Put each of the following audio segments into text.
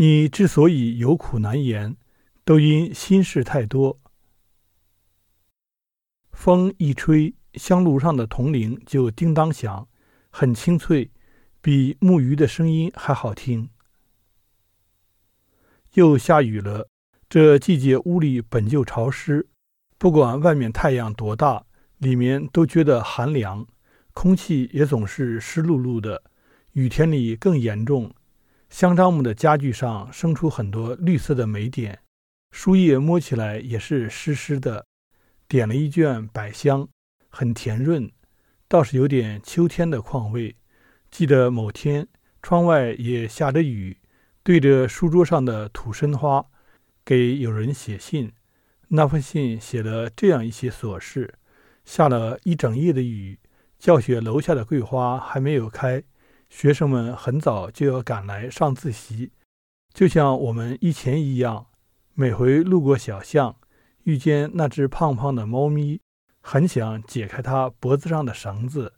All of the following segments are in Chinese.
你之所以有苦难言，都因心事太多。风一吹，香炉上的铜铃就叮当响，很清脆，比木鱼的声音还好听。又下雨了，这季节屋里本就潮湿，不管外面太阳多大，里面都觉得寒凉，空气也总是湿漉漉的。雨天里更严重。香樟木的家具上生出很多绿色的霉点，书页摸起来也是湿湿的。点了一卷百香，很甜润，倒是有点秋天的况味。记得某天窗外也下着雨，对着书桌上的土参花，给友人写信。那封信写了这样一些琐事：下了一整夜的雨，教学楼下的桂花还没有开。学生们很早就要赶来上自习，就像我们以前一样。每回路过小巷，遇见那只胖胖的猫咪，很想解开它脖子上的绳子，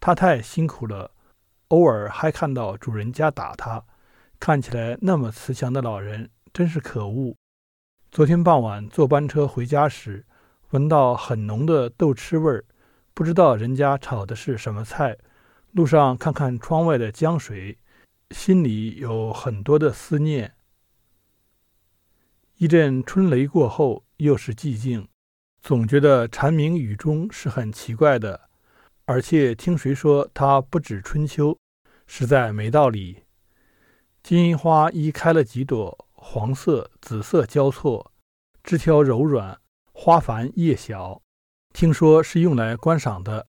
它太辛苦了。偶尔还看到主人家打它，看起来那么慈祥的老人，真是可恶。昨天傍晚坐班车回家时，闻到很浓的豆豉味儿，不知道人家炒的是什么菜。路上看看窗外的江水，心里有很多的思念。一阵春雷过后，又是寂静，总觉得蝉鸣雨中是很奇怪的。而且听谁说它不止春秋，实在没道理。金银花一开了几朵，黄色、紫色交错，枝条柔软，花繁叶小。听说是用来观赏的，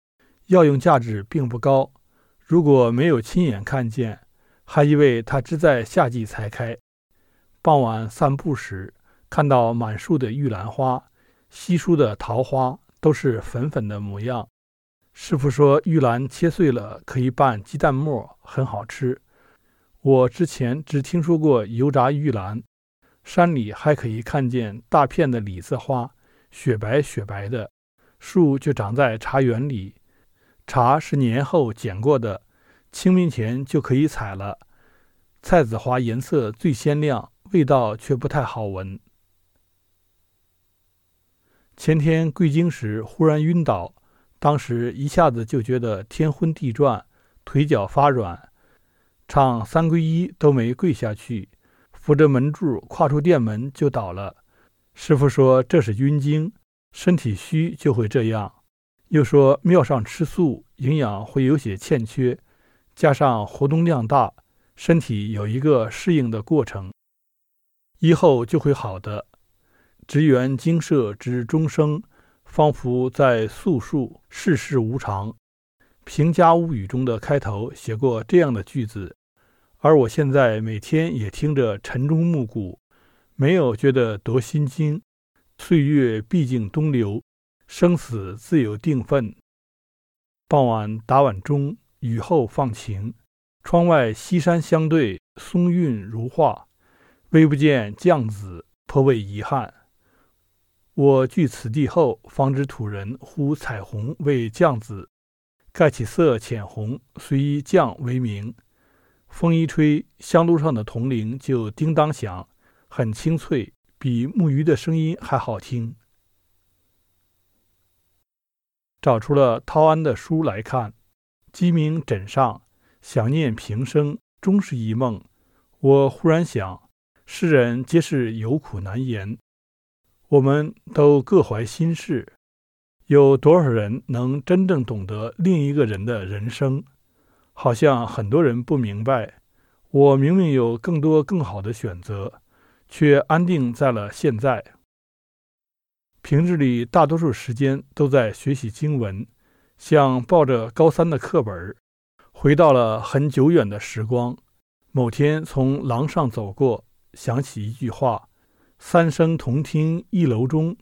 药用价值并不高。如果没有亲眼看见，还以为它只在夏季才开。傍晚散步时，看到满树的玉兰花，稀疏的桃花都是粉粉的模样。师傅说，玉兰切碎了可以拌鸡蛋沫，很好吃。我之前只听说过油炸玉兰。山里还可以看见大片的李子花，雪白雪白的，树就长在茶园里。茶是年后剪过的，清明前就可以采了。菜籽花颜色最鲜亮，味道却不太好闻。前天归京时忽然晕倒，当时一下子就觉得天昏地转，腿脚发软，唱三皈依都没跪下去，扶着门柱跨出店门就倒了。师傅说这是晕经，身体虚就会这样。又说庙上吃素，营养会有些欠缺，加上活动量大，身体有一个适应的过程，以后就会好的。职员精舍之终生，仿佛在诉述世事无常。《平家物语》中的开头写过这样的句子，而我现在每天也听着晨钟暮鼓，没有觉得多心惊。岁月毕竟东流。生死自有定分。傍晚打晚钟，雨后放晴。窗外西山相对，松韵如画，微不见酱子，颇为遗憾。我据此地后，方知土人呼彩虹为酱子，盖其色浅红，虽以酱为名。风一吹，香炉上的铜铃就叮当响，很清脆，比木鱼的声音还好听。找出了陶安的书来看，鸡鸣枕上，想念平生，终是一梦。我忽然想，世人皆是有苦难言，我们都各怀心事，有多少人能真正懂得另一个人的人生？好像很多人不明白，我明明有更多更好的选择，却安定在了现在。平日里大多数时间都在学习经文，像抱着高三的课本，回到了很久远的时光。某天从廊上走过，想起一句话：“三生同听一楼钟。”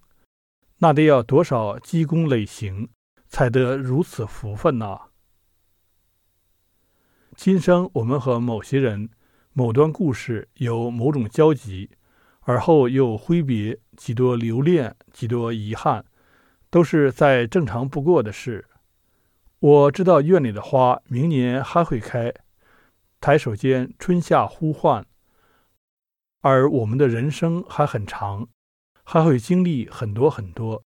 那得要多少积功累行，才得如此福分呐！今生我们和某些人、某段故事有某种交集。而后又挥别，几多留恋，几多遗憾，都是再正常不过的事。我知道院里的花明年还会开，抬手间春夏呼唤。而我们的人生还很长，还会经历很多很多。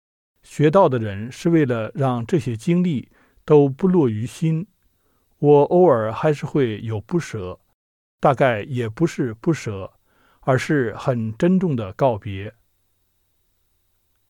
学道的人是为了让这些经历都不落于心。我偶尔还是会有不舍，大概也不是不舍，而是很珍重的告别。